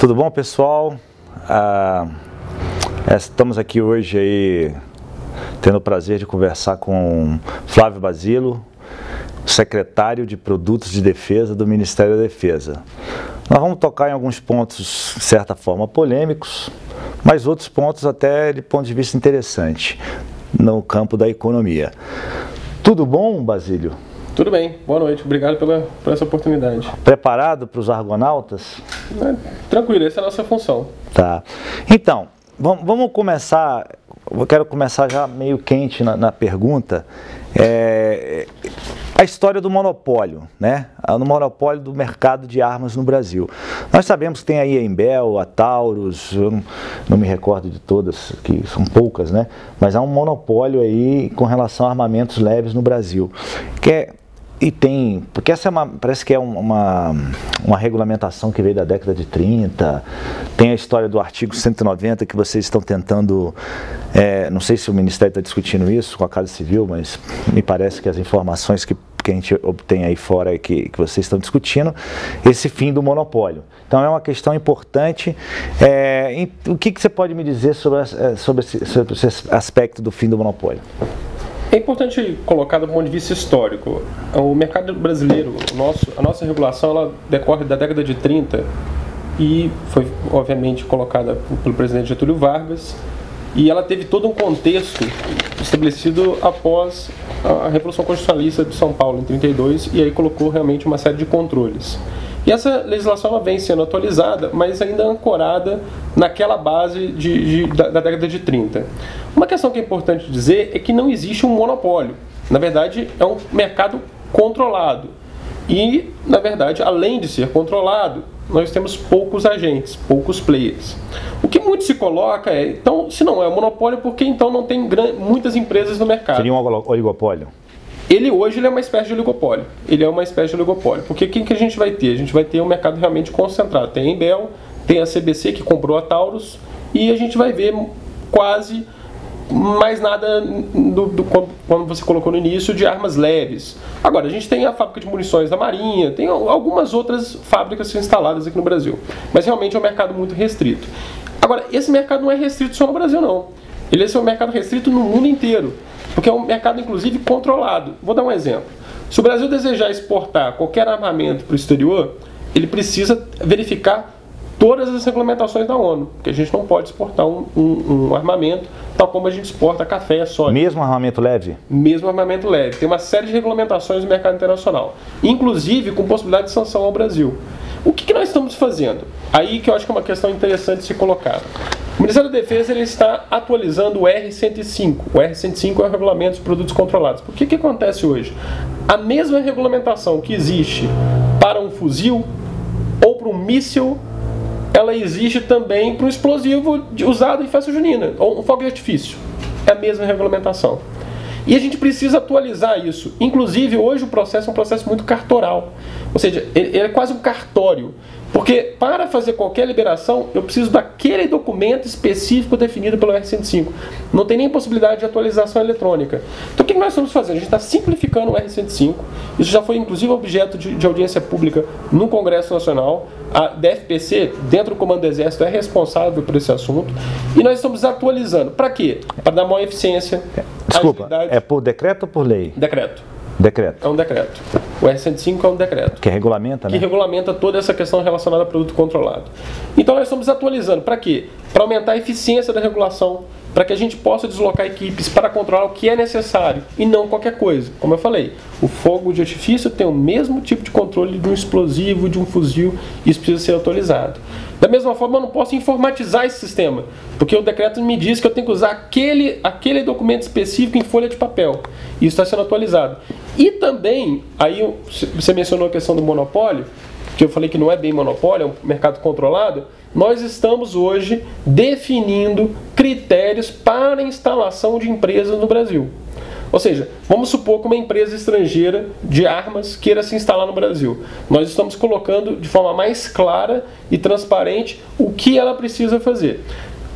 Tudo bom, pessoal? Ah, estamos aqui hoje aí tendo o prazer de conversar com Flávio Basilo, secretário de Produtos de Defesa do Ministério da Defesa. Nós vamos tocar em alguns pontos, de certa forma, polêmicos, mas outros pontos até de ponto de vista interessante no campo da economia. Tudo bom, Basílio? Tudo bem, boa noite, obrigado pela, por essa oportunidade. Preparado para os argonautas? É, tranquilo, essa é a nossa função. Tá. Então, vamos, vamos começar. Eu quero começar já meio quente na, na pergunta. É, a história do monopólio, né? No monopólio do mercado de armas no Brasil. Nós sabemos que tem aí a Embel, a Taurus, eu não, não me recordo de todas, que são poucas, né? Mas há um monopólio aí com relação a armamentos leves no Brasil. Que é, e tem, porque essa é uma, parece que é uma, uma regulamentação que veio da década de 30, tem a história do artigo 190 que vocês estão tentando, é, não sei se o Ministério está discutindo isso com a Casa Civil, mas me parece que as informações que, que a gente obtém aí fora é que, que vocês estão discutindo, esse fim do monopólio. Então é uma questão importante. É, o que, que você pode me dizer sobre, é, sobre, esse, sobre esse aspecto do fim do monopólio? É importante colocar do ponto de vista histórico. O mercado brasileiro, o nosso, a nossa regulação, ela decorre da década de 30 e foi, obviamente, colocada pelo presidente Getúlio Vargas. E ela teve todo um contexto estabelecido após a Revolução Constitucionalista de São Paulo, em 32, e aí colocou realmente uma série de controles. E essa legislação ela vem sendo atualizada, mas ainda ancorada naquela base de, de, da, da década de 30. Uma questão que é importante dizer é que não existe um monopólio. Na verdade, é um mercado controlado. E, na verdade, além de ser controlado, nós temos poucos agentes, poucos players. O que muito se coloca é, então, se não é um monopólio, por que então não tem muitas empresas no mercado? Seria um oligopólio? Ele hoje ele é uma espécie de oligopólio. Ele é uma espécie de oligopólio. Porque quem que a gente vai ter? A gente vai ter um mercado realmente concentrado. Tem a Embel, tem a CBC que comprou a Taurus e a gente vai ver quase mais nada do, do, quando você colocou no início de armas leves. Agora, a gente tem a fábrica de munições da Marinha, tem algumas outras fábricas instaladas aqui no Brasil. Mas realmente é um mercado muito restrito. Agora, esse mercado não é restrito só no Brasil, não. Ele é um mercado restrito no mundo inteiro. Porque é um mercado, inclusive, controlado. Vou dar um exemplo. Se o Brasil desejar exportar qualquer armamento para o exterior, ele precisa verificar todas as regulamentações da ONU, porque a gente não pode exportar um, um, um, armamento tal como a gente exporta café, soja. Mesmo armamento leve? Mesmo armamento leve. Tem uma série de regulamentações no mercado internacional, inclusive com possibilidade de sanção ao Brasil. O que, que nós estamos fazendo? Aí que eu acho que é uma questão interessante se colocar. O Ministério da Defesa ele está atualizando o R105. O R105 é o Regulamento de Produtos Controlados. Por que, que acontece hoje? A mesma regulamentação que existe para um fuzil ou para um míssil, ela existe também para um explosivo usado em festa junina, ou um fogo de artifício. É a mesma regulamentação. E a gente precisa atualizar isso. Inclusive, hoje o processo é um processo muito cartoral. Ou seja, ele é quase um cartório. Porque para fazer qualquer liberação, eu preciso daquele documento específico definido pelo R105. Não tem nem possibilidade de atualização eletrônica. Então o que nós estamos fazendo? A gente está simplificando o R105. Isso já foi inclusive objeto de, de audiência pública no Congresso Nacional. A DFPC, dentro do Comando do Exército, é responsável por esse assunto. E nós estamos atualizando. Para quê? Para dar maior eficiência. Desculpa, agilidade. é por decreto ou por lei? Decreto. Decreto. É um decreto. O R105 é um decreto. Que regulamenta, né? Que regulamenta toda essa questão relacionada a produto controlado. Então nós estamos atualizando. Para quê? Para aumentar a eficiência da regulação, para que a gente possa deslocar equipes para controlar o que é necessário e não qualquer coisa. Como eu falei, o fogo de artifício tem o mesmo tipo de controle de um explosivo, de um fuzil, isso precisa ser atualizado. Da mesma forma, eu não posso informatizar esse sistema, porque o decreto me diz que eu tenho que usar aquele, aquele documento específico em folha de papel. Isso está sendo atualizado. E também, aí você mencionou a questão do monopólio, que eu falei que não é bem monopólio, é um mercado controlado. Nós estamos hoje definindo critérios para instalação de empresas no Brasil. Ou seja, vamos supor que uma empresa estrangeira de armas queira se instalar no Brasil. Nós estamos colocando de forma mais clara e transparente o que ela precisa fazer.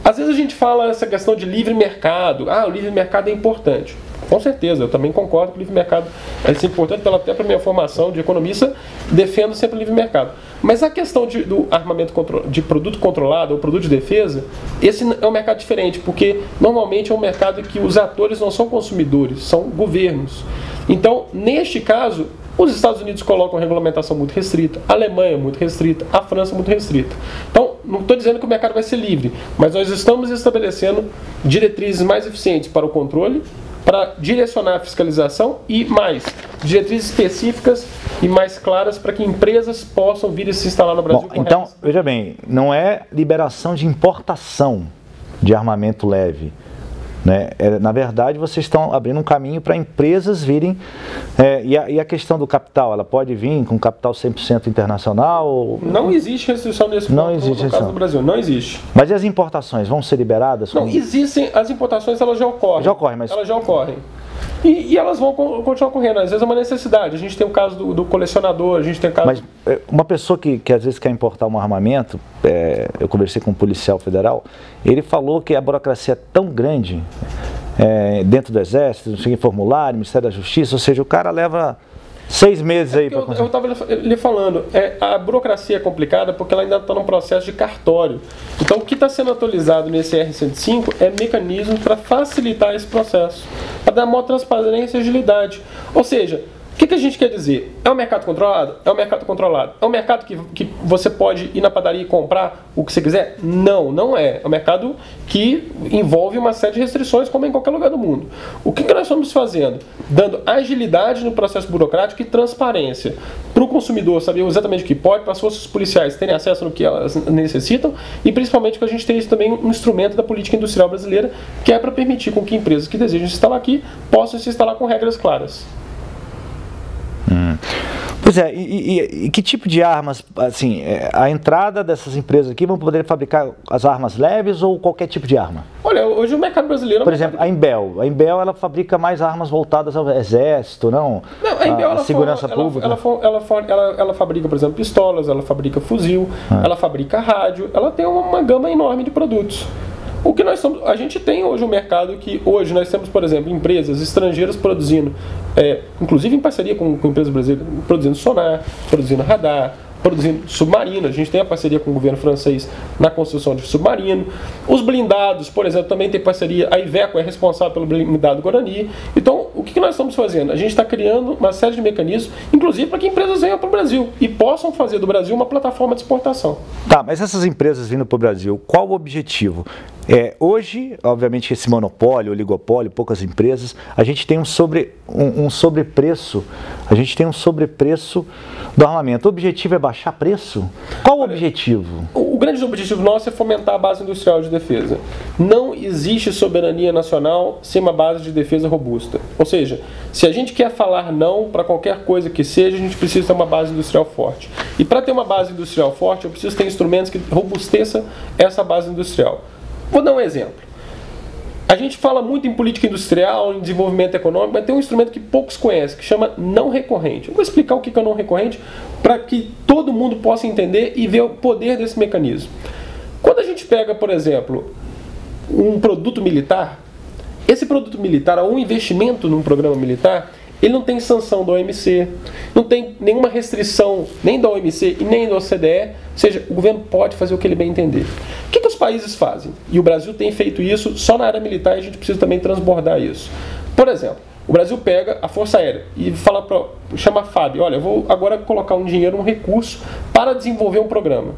Às vezes a gente fala essa questão de livre mercado. Ah, o livre mercado é importante. Com certeza, eu também concordo que o livre mercado é importante, pela, até para minha formação de economista, defendo sempre o livre mercado. Mas a questão de, do armamento de produto controlado ou produto de defesa, esse é um mercado diferente, porque normalmente é um mercado que os atores não são consumidores, são governos. Então, neste caso, os Estados Unidos colocam regulamentação muito restrita, a Alemanha muito restrita, a França muito restrita. Então, não estou dizendo que o mercado vai ser livre, mas nós estamos estabelecendo diretrizes mais eficientes para o controle para direcionar a fiscalização e mais diretrizes específicas e mais claras para que empresas possam vir e se instalar no Brasil. Bom, então, veja bem, não é liberação de importação de armamento leve. Né? É, na verdade, vocês estão abrindo um caminho para empresas virem. É, e, a, e, a, questão do capital, ela pode vir com capital 100% internacional? Ou... Não existe restrição nesse não ponto existe no, caso do Brasil, não existe. Mas e as importações vão ser liberadas? Não, existem, as importações elas já ocorrem. Já ocorrem, mas... Elas já ocorrem. E, e, elas vão continuar correndo. Às vezes é uma necessidade. A gente tem o caso do, do colecionador, a gente tem o caso. Mas é, uma pessoa que, que às vezes quer importar um armamento, é, eu conversei com um policial federal, ele falou que a burocracia é tão grande é, dentro do Exército, não sei formulário, Ministério da Justiça, ou seja, o cara leva Seis meses aí é para Eu estava lhe falando, é, a burocracia é complicada porque ela ainda está num processo de cartório. Então, o que está sendo atualizado nesse R105 é mecanismo para facilitar esse processo, para dar maior transparência e agilidade. Ou seja, o que, que, a gente quer dizer? É um mercado controlado? É um mercado controlado. É um mercado que, que você pode ir na padaria e comprar o que você quiser? Não, não é. É um mercado que envolve uma série de restrições, como em qualquer lugar do mundo. O que, que nós estamos fazendo? Dando agilidade no processo burocrático e transparência para o consumidor saber exatamente o que pode, para as forças policiais terem acesso no que elas necessitam e principalmente que a gente tenha também um instrumento da política industrial brasileira que é para permitir com que empresas que desejam se instalar aqui possam se instalar com regras claras. Hum. Pois é, e, e, e, que tipo de armas, assim, é, a entrada dessas empresas aqui vão poder fabricar as armas leves ou qualquer tipo de arma? Olha, hoje o mercado brasileiro... É Por exemplo, a Imbel. A Imbel, ela fabrica mais armas voltadas ao exército, não? Não, a Imbel, a, ela segurança for, pública. Ela, ela, ela, ela, ela, fabrica, por exemplo, pistolas, ela fabrica fuzil, ah. ela fabrica rádio, ela tem uma, uma gama enorme de produtos. O que nós estamos, a gente tem hoje um mercado que hoje nós temos, por exemplo, empresas estrangeiras produzindo, é, inclusive em parceria com, com empresas brasileiras, produzindo sonar, produzindo radar, produzindo submarino. A gente tem a parceria com o governo francês na construção de submarino. Os blindados, por exemplo, também tem parceria. A Iveco é responsável pelo blindado Guarani. Então, o que nós estamos fazendo? A gente está criando uma série de mecanismos, inclusive para que empresas venham para o Brasil e possam fazer do Brasil uma plataforma de exportação. Tá, mas essas empresas vindo para o Brasil, qual o objetivo? É, hoje, obviamente, esse monopólio, oligopólio, poucas empresas, a gente tem um, sobre, um, um sobrepreço, a gente tem um sobrepreço do armamento. O objetivo é baixar preço? Qual o objetivo? O, o grande objetivo nosso é fomentar a base industrial de defesa. Não existe soberania nacional sem uma base de defesa robusta. Ou seja, se a gente quer falar não para qualquer coisa que seja, a gente precisa ter uma base industrial forte. E para ter uma base industrial forte, eu preciso ter instrumentos que robusteçam essa base industrial. Vou dar um exemplo. A gente fala muito em política industrial, em desenvolvimento econômico, mas tem um instrumento que poucos conhecem, que chama não recorrente. Eu vou explicar o que é não recorrente para que todo mundo possa entender e ver o poder desse mecanismo. Quando a gente pega, por exemplo, um produto militar, esse produto militar, ou um investimento num programa militar, ele não tem sanção da OMC, não tem nenhuma restrição nem da OMC e nem da OCDE, ou seja, o governo pode fazer o que ele bem entender. O que, que os países fazem? E o Brasil tem feito isso só na área militar e a gente precisa também transbordar isso. Por exemplo, o Brasil pega a Força Aérea e fala para chama a FAB, olha, eu vou agora colocar um dinheiro, um recurso para desenvolver um programa.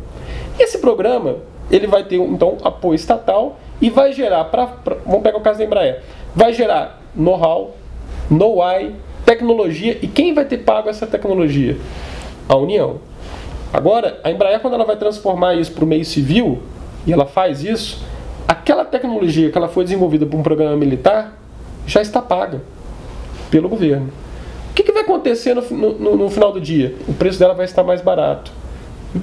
Esse programa ele vai ter então apoio estatal e vai gerar para vamos pegar o caso da Embraer, vai gerar know-how, know-why, tecnologia. E quem vai ter pago essa tecnologia? A União. Agora, a Embraer, quando ela vai transformar isso para o meio civil, e ela faz isso, aquela tecnologia que ela foi desenvolvida por um programa militar já está paga pelo governo. O que, que vai acontecer no, no, no, final do dia? O preço dela vai estar mais barato.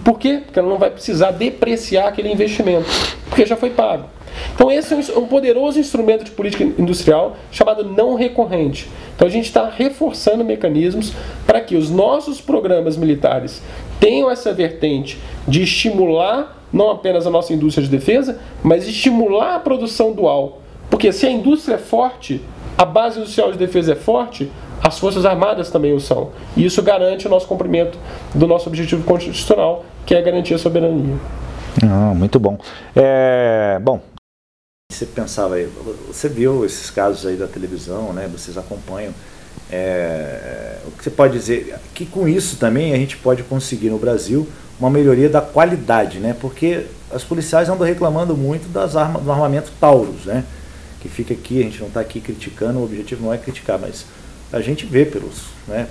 Por quê? Porque ela não vai precisar depreciar aquele investimento, porque já foi pago. Então, esse é um poderoso instrumento de política industrial chamado não recorrente. Então, a gente está reforçando mecanismos para que os nossos programas militares tenham essa vertente de estimular não apenas a nossa indústria de defesa, mas estimular a produção dual. Porque se a indústria é forte, a base industrial de defesa é forte, as Forças Armadas também o são. E isso garante o nosso cumprimento do nosso objetivo constitucional, que é garantir a soberania. Ah, muito bom. É, bom, você pensava aí, você viu esses casos aí da televisão, né? Vocês acompanham. É, o que você pode dizer que com isso também a gente pode conseguir no Brasil uma melhoria da qualidade, né? Porque as policiais andam reclamando muito das armas, do armamento Taurus, né? Que fica aqui, a gente não está aqui criticando, o objetivo não é criticar, mas a gente vê pelos, né,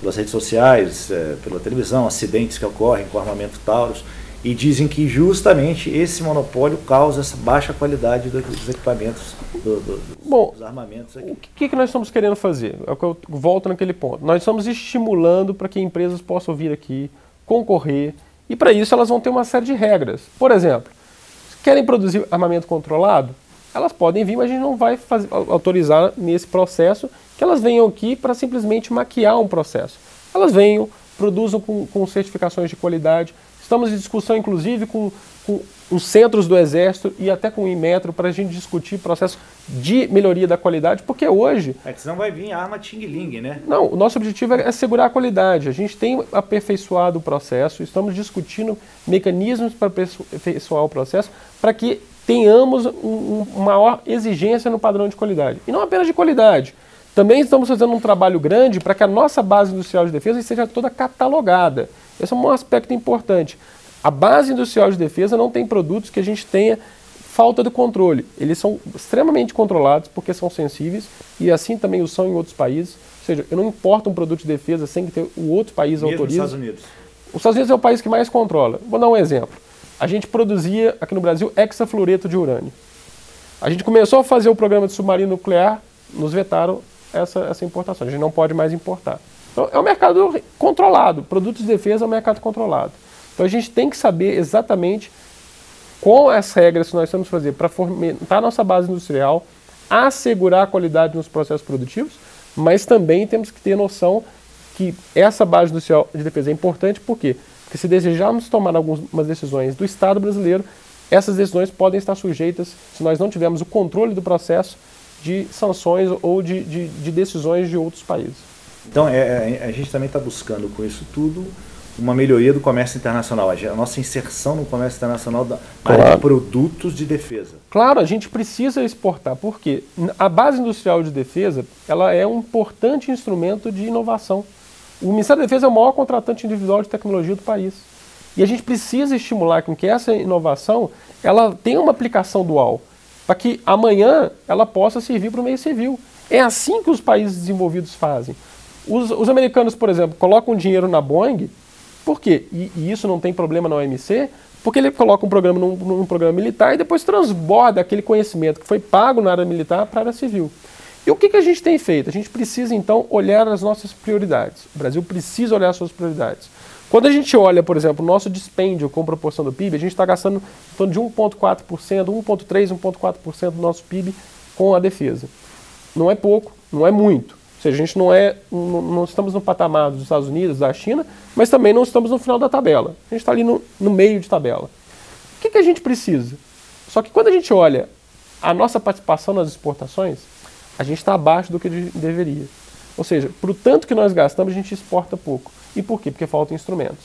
pelas redes sociais, é, pela televisão, acidentes que ocorrem com armamento Taurus e dizem que justamente esse monopólio causa essa baixa qualidade dos equipamentos, do, do, Bom, dos armamentos. Aqui. O que, que nós estamos querendo fazer? É eu volto naquele ponto. Nós estamos estimulando para que empresas possam vir aqui, concorrer, e para isso elas vão ter uma série de regras. Por exemplo, querem produzir armamento controlado? Elas podem vir, mas a gente não vai fazer, autorizar nesse processo que elas venham aqui para simplesmente maquiar um processo. Elas venham, produzam com, com certificações de qualidade, Estamos em discussão, inclusive, com, com os centros do Exército e até com o Inmetro para a gente discutir processo de melhoria da qualidade, porque hoje. É que senão vai vir arma Ting-Ling, né? Não, o nosso objetivo é segurar a qualidade. A gente tem aperfeiçoado o processo, estamos discutindo mecanismos para aperfeiçoar o processo para que tenhamos um, uma maior exigência no padrão de qualidade. E não apenas de qualidade. Também estamos fazendo um trabalho grande para que a nossa base industrial de defesa seja toda catalogada. Esse é um aspecto importante. A base industrial de defesa não tem produtos que a gente tenha falta de controle. Eles são extremamente controlados porque são sensíveis e assim também o são em outros países. Ou seja, eu não importo um produto de defesa sem que ter o outro país Mesmo autorize. Os Estados Unidos. Os Estados Unidos é o país que mais controla. Vou dar um exemplo. A gente produzia aqui no Brasil hexafluoreto de urânio. A gente começou a fazer o programa de submarino nuclear, nos vetaram essa, essa importação. A gente não pode mais importar. Então, é um mercado controlado. Produtos de defesa é um mercado controlado. Então, a gente tem que saber exatamente qual as regras que nós temos que fazer para fomentar nossa base industrial, assegurar a qualidade nos processos produtivos, mas também temos que ter noção que essa base industrial de defesa é importante, por quê? Porque se desejarmos tomar algumas decisões do Estado brasileiro, essas decisões podem estar sujeitas, se nós não tivermos o controle do processo, de sanções ou de, de, de decisões de outros países. Então, é, é, a gente também está buscando com isso tudo uma melhoria do comércio internacional, a nossa inserção no comércio internacional da claro. área de produtos de defesa. Claro, a gente precisa exportar, porque a base industrial de defesa ela é um importante instrumento de inovação. O Ministério da Defesa é o maior contratante individual de tecnologia do país. E a gente precisa estimular com que essa inovação ela tenha uma aplicação dual, para que amanhã ela possa servir para o meio civil. É assim que os países desenvolvidos fazem. Os, os, americanos, por exemplo, colocam dinheiro na Boeing, por quê? E, e, isso não tem problema na OMC, porque ele coloca um programa num, num, programa militar e depois transborda aquele conhecimento que foi pago na área militar para a área civil. E o que, que a gente tem feito? A gente precisa, então, olhar as nossas prioridades. O Brasil precisa olhar as suas prioridades. Quando a gente olha, por exemplo, o nosso dispêndio com proporção do PIB, a gente está gastando em torno de 1,4%, 1,3%, 1,4% do nosso PIB com a defesa. Não é pouco, não é muito seja, a gente não é, não, não, estamos no patamar dos Estados Unidos, da China, mas também não estamos no final da tabela. A gente está ali no, no, meio de tabela. O que, que a gente precisa? Só que quando a gente olha a nossa participação nas exportações, a gente está abaixo do que deveria. Ou seja, para o tanto que nós gastamos, a gente exporta pouco. E por quê? Porque faltam instrumentos.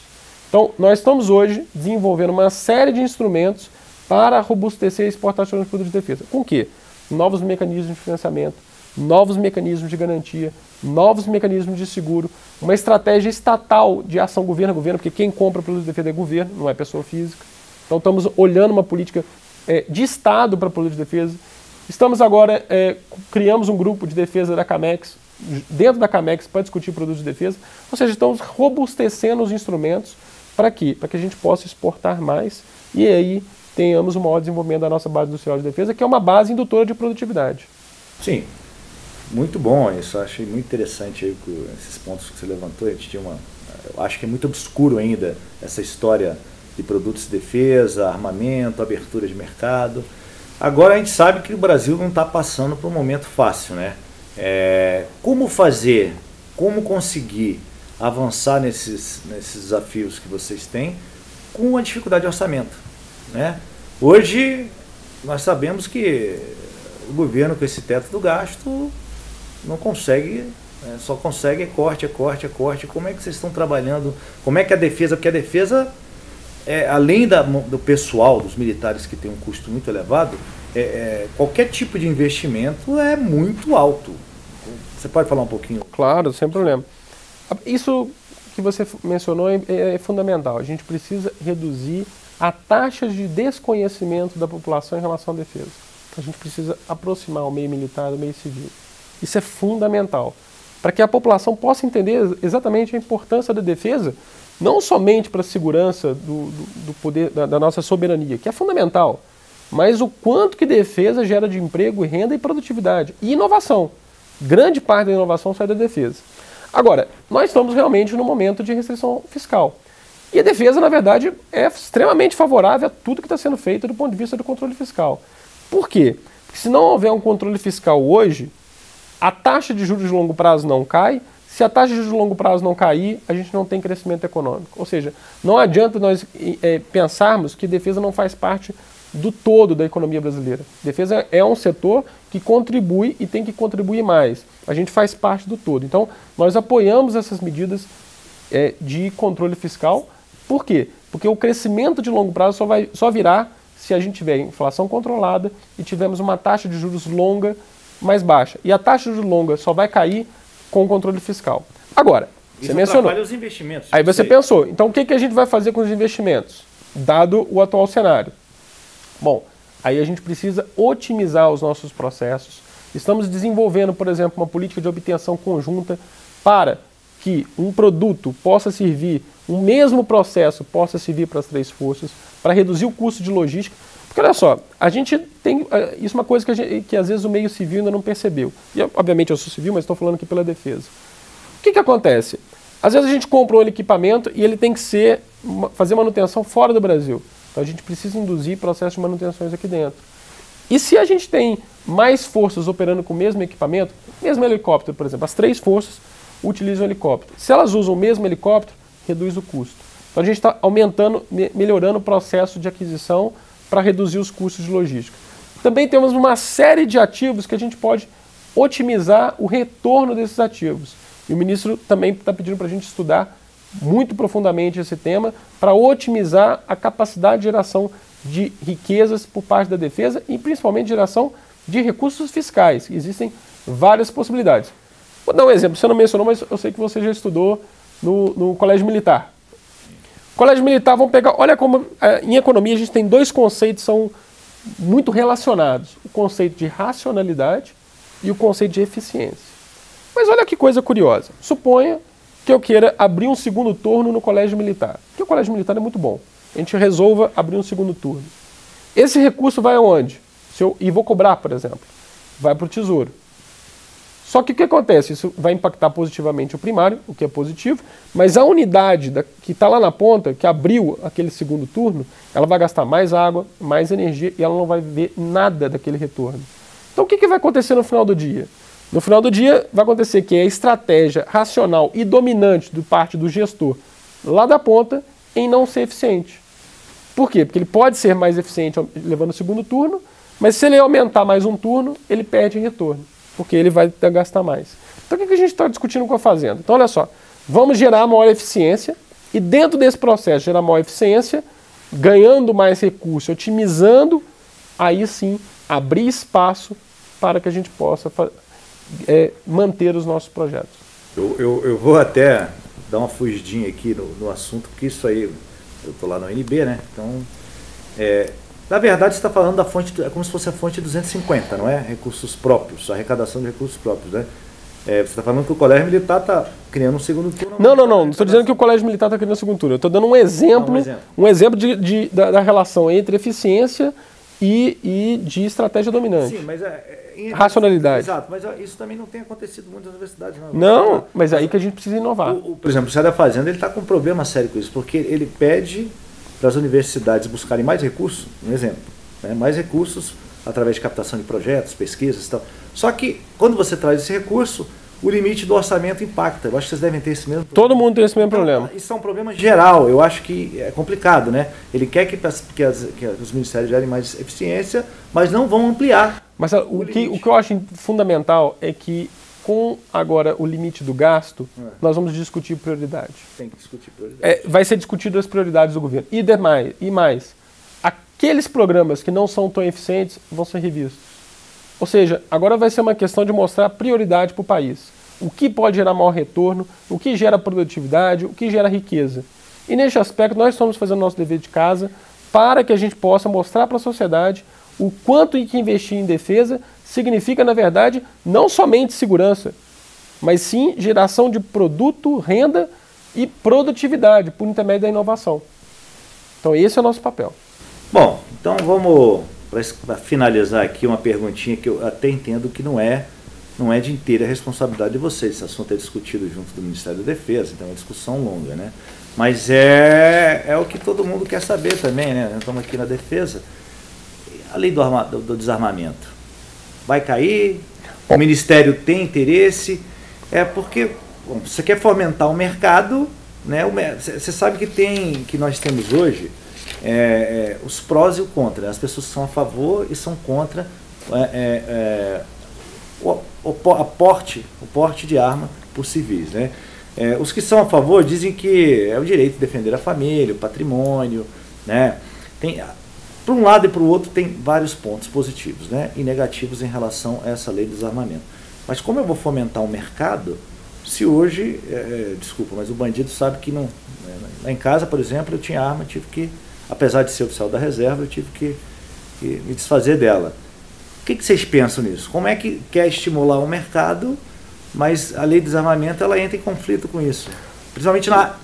Então, nós estamos hoje desenvolvendo uma série de instrumentos para robustecer a exportação de produtos de defesa. Com o quê? Novos mecanismos de financiamento, novos mecanismos de garantia, novos mecanismos de seguro, uma estratégia estatal de ação governo a governo, porque quem compra produto de defesa é governo, não é pessoa física. Então estamos olhando uma política é, de Estado para produto de defesa. Estamos agora, é, criamos um grupo de defesa da CAMEX, dentro da CAMEX, para discutir produtos de defesa. Ou seja, estamos robustecendo os instrumentos para quê? Para que a gente possa exportar mais e aí tenhamos o maior desenvolvimento da nossa base industrial de defesa, que é uma base indutora de produtividade. Sim, muito bom isso, achei muito interessante aí, esses pontos que você levantou. A gente tinha uma, eu acho que é muito obscuro ainda essa história de produtos de defesa, armamento, abertura de mercado. Agora a gente sabe que o Brasil não está passando por um momento fácil, né? É, como fazer, como conseguir avançar nesses, nesses desafios que vocês têm com a dificuldade de orçamento, né? Hoje nós sabemos que o governo com esse teto do gasto não consegue, né, só consegue corte, corte, corte. Como é que vocês estão trabalhando? Como é que a defesa, porque a defesa, é, além da, do pessoal, dos militares que tem um custo muito elevado, é, é, qualquer tipo de investimento é muito alto. Você pode falar um pouquinho? Claro, sem problema. Isso que você mencionou é, é, é fundamental. A gente precisa reduzir a taxa de desconhecimento da população em relação à defesa. A gente precisa aproximar o meio militar do meio civil. Isso é fundamental. Para que a população possa entender exatamente a importância da defesa, não somente para a segurança do, do, do poder da, da nossa soberania, que é fundamental, mas o quanto que defesa gera de emprego, renda e produtividade. E inovação. Grande parte da inovação sai da defesa. Agora, nós estamos realmente no momento de restrição fiscal. E a defesa, na verdade, é extremamente favorável a tudo que está sendo feito do ponto de vista do controle fiscal. Por quê? Porque se não houver um controle fiscal hoje, a taxa de juros de longo prazo não cai. Se a taxa de juros de longo prazo não cair, a gente não tem crescimento econômico. Ou seja, não adianta nós é, pensarmos que defesa não faz parte do todo da economia brasileira. Defesa é um setor que contribui e tem que contribuir mais. A gente faz parte do todo. Então, nós apoiamos essas medidas é, de controle fiscal. Por quê? Porque o crescimento de longo prazo só, vai, só virá se a gente tiver inflação controlada e tivermos uma taxa de juros longa mais baixa. E a taxa de longa só vai cair com o controle fiscal. Agora, Isso você mencionou. os investimentos. Aí você pensou, então o que, que a gente vai fazer com os investimentos, dado o atual cenário? Bom, aí a gente precisa otimizar os nossos processos. Estamos desenvolvendo, por exemplo, uma política de obtenção conjunta para que um produto possa servir, o um mesmo processo possa servir para as três forças, para reduzir o custo de logística. Porque olha só, a gente tem. Eh, isso é uma coisa que, gente, que às vezes o meio civil ainda não percebeu. E, obviamente eu sou civil, mas estou falando aqui pela defesa. O que, que acontece? Às vezes a gente compra um equipamento e ele tem que ser fazer manutenção fora do Brasil. Então a gente precisa induzir processos de manutenções aqui dentro. E se a gente tem mais forças operando com o mesmo equipamento, mesmo helicóptero, por exemplo, as três forças utilizam helicóptero. Se elas usam o mesmo helicóptero, reduz o custo. Então a gente está aumentando, melhorando o processo de aquisição para reduzir os custos de logística. Também temos uma série de ativos que a gente pode otimizar o retorno desses ativos. E o ministro também está pedindo para a gente estudar muito profundamente esse tema para otimizar a capacidade de geração de riquezas por parte da defesa e principalmente geração de recursos fiscais. Existem várias possibilidades. Vou dar um exemplo, você não mencionou, mas eu sei que você já estudou no, no Colégio Militar. Colégio Militar, vamos pegar. Olha como é, em economia a gente tem dois conceitos que são muito relacionados: o conceito de racionalidade e o conceito de eficiência. Mas olha que coisa curiosa. Suponha que eu queira abrir um segundo turno no colégio militar. Porque o colégio militar é muito bom. A gente resolva abrir um segundo turno. Esse recurso vai aonde? Se eu, e vou cobrar, por exemplo. Vai para o tesouro. Só que o que acontece? Isso vai impactar positivamente o primário, o que é positivo, mas a unidade da, que está lá na ponta, que abriu aquele segundo turno, ela vai gastar mais água, mais energia e ela não vai ver nada daquele retorno. Então o que, que vai acontecer no final do dia? No final do dia, vai acontecer que a estratégia racional e dominante do parte do gestor lá da ponta em não ser eficiente. Por quê? Porque ele pode ser mais eficiente levando o segundo turno, mas se ele aumentar mais um turno, ele perde retorno, porque ele vai gastar mais. Então o que a gente está discutindo com a Fazenda? Então olha só, vamos gerar maior eficiência e dentro desse processo gerar maior eficiência, ganhando mais recurso, otimizando, aí sim abrir espaço para que a gente possa é, manter os nossos projetos. Eu, eu, eu, vou até dar uma fugidinha aqui no, no assunto, porque isso aí, eu estou lá no NB, né? Então, é, na verdade, você está falando da fonte, é como se fosse a fonte 250, não é? Recursos próprios, arrecadação de recursos próprios, né? É, você está falando que o Colégio Militar está criando um segundo turno? Não, não, não. Não estou dizendo que o Colégio Militar está criando um segundo turno. Eu estou dando um exemplo, não, um exemplo, um exemplo de, de da, da, relação entre eficiência e, e de estratégia dominante. Sim, mas é, racionalidade. Exato, mas isso também não tem acontecido muito nas universidades. Não, não mas é aí que a gente precisa inovar. O, o, por exemplo, o Sai da Fazenda está com um problema sério com isso, porque ele pede para as universidades buscarem mais recursos, um exemplo, né, mais recursos através de captação de projetos, pesquisas e tal. Só que quando você traz esse recurso, o limite do orçamento impacta. Eu acho que vocês devem ter esse mesmo problema. Todo mundo tem esse mesmo então, problema. Isso é um problema geral. Eu acho que é complicado, né? Ele quer que, que, as, que os ministérios gerem mais eficiência, mas não vão ampliar Mas o, o que, o que eu acho fundamental é que com agora o limite do gasto, é. nós vamos discutir prioridade. Tem que discutir prioridade. É, vai ser discutido as prioridades do governo. E demais, e mais, aqueles programas que não são tão eficientes vão ser revistos. Ou seja, agora vai ser uma questão de mostrar prioridade para o país. O que pode gerar maior retorno, o que gera produtividade, o que gera riqueza. E neste aspecto, nós estamos fazendo nosso dever de casa para que a gente possa mostrar para a sociedade o quanto que investir em defesa significa, na verdade, não somente segurança, mas sim geração de produto, renda e produtividade por intermédio da inovação. Então, esse é o nosso papel. Bom, então vamos para finalizar aqui uma perguntinha que eu até entendo que não é não é de inteira responsabilidade de vocês. Esse assunto é discutido junto do Ministério da Defesa, então é uma discussão longa, né? Mas é, é o que todo mundo quer saber também, né? Nós estamos aqui na defesa. A lei do, arma, do, do desarmamento vai cair? O Ministério tem interesse? É porque bom, você quer fomentar o mercado, né? Você sabe que tem que nós temos hoje é, é, os prós e o contra. As pessoas são a favor e são contra é, é, é o, o, porte, o porte de arma por civis. Né? É, os que são a favor dizem que é o direito de defender a família, o patrimônio. Né? Tem, para um lado e para o outro tem vários pontos positivos né? e negativos em relação a essa lei de desarmamento. Mas como eu vou fomentar o mercado, se hoje, desculpa, mas o bandido sabe que não. Né? Lá em casa, por exemplo, eu tinha arma, tive que apesar de ser oficial da reserva, eu tive que, que me desfazer dela. O que, que, vocês pensam nisso? Como é que quer estimular o mercado, mas a lei de desarmamento ela entra em conflito com isso? Principalmente na,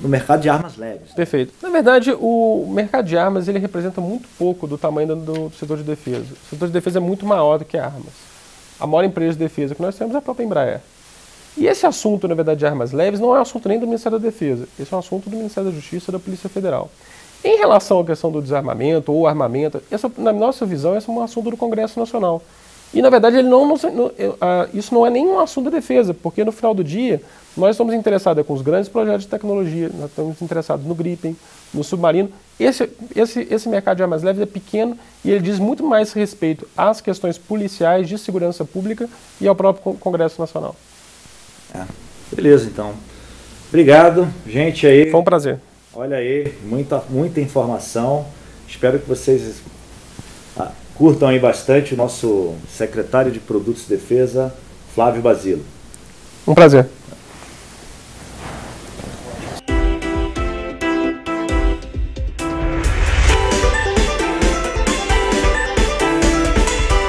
no mercado de armas leves. Perfeito. Na verdade, o mercado de armas ele representa muito pouco do tamanho do, do setor de defesa. O setor de defesa é muito maior do que armas. A maior empresa de defesa que nós temos é a própria Embraer. E esse assunto, na verdade, de armas leves, não é um assunto nem do Ministério da Defesa. Esse é um assunto do Ministério da Justiça e da Polícia Federal. Em relação à questão do desarmamento ou armamento, essa, na nossa visão, esse é um assunto do Congresso Nacional. E, na verdade, ele não, não, não, isso não é nem um assunto de defesa, porque no final do dia, nós estamos interessados com os grandes projetos de tecnologia, nós estamos interessados no Gripen, no submarino. Esse, esse, esse mercado de armas leves é pequeno e ele diz muito mais respeito às questões policiais, de segurança pública e ao próprio Congresso Nacional. É. Beleza, então. Obrigado, gente aí. Foi um prazer. Olha aí, muita, muita informação. Espero que vocês curtam aí bastante o nosso secretário de Produtos de Defesa, Flávio Basilo. Um prazer.